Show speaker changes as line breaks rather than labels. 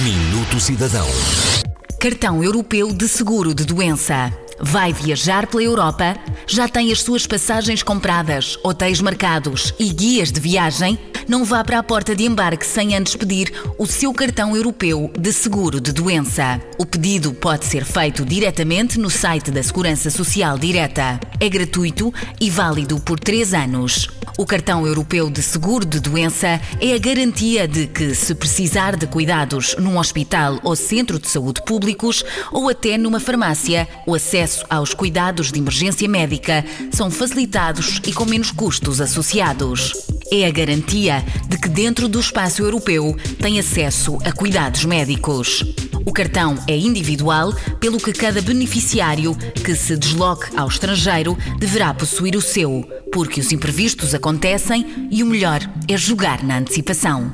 Minuto Cidadão.
Cartão Europeu de Seguro de Doença. Vai viajar pela Europa? Já tem as suas passagens compradas, hotéis marcados e guias de viagem? Não vá para a porta de embarque sem antes pedir o seu cartão europeu de seguro de doença. O pedido pode ser feito diretamente no site da Segurança Social Direta. É gratuito e válido por 3 anos. O cartão europeu de seguro de doença é a garantia de que, se precisar de cuidados num hospital ou centro de saúde públicos ou até numa farmácia, o acesso aos cuidados de emergência médica são facilitados e com menos custos associados. É a garantia de que, dentro do espaço europeu, tem acesso a cuidados médicos. O cartão é individual, pelo que cada beneficiário que se desloque ao estrangeiro deverá possuir o seu, porque os imprevistos acontecem e o melhor é jogar na antecipação.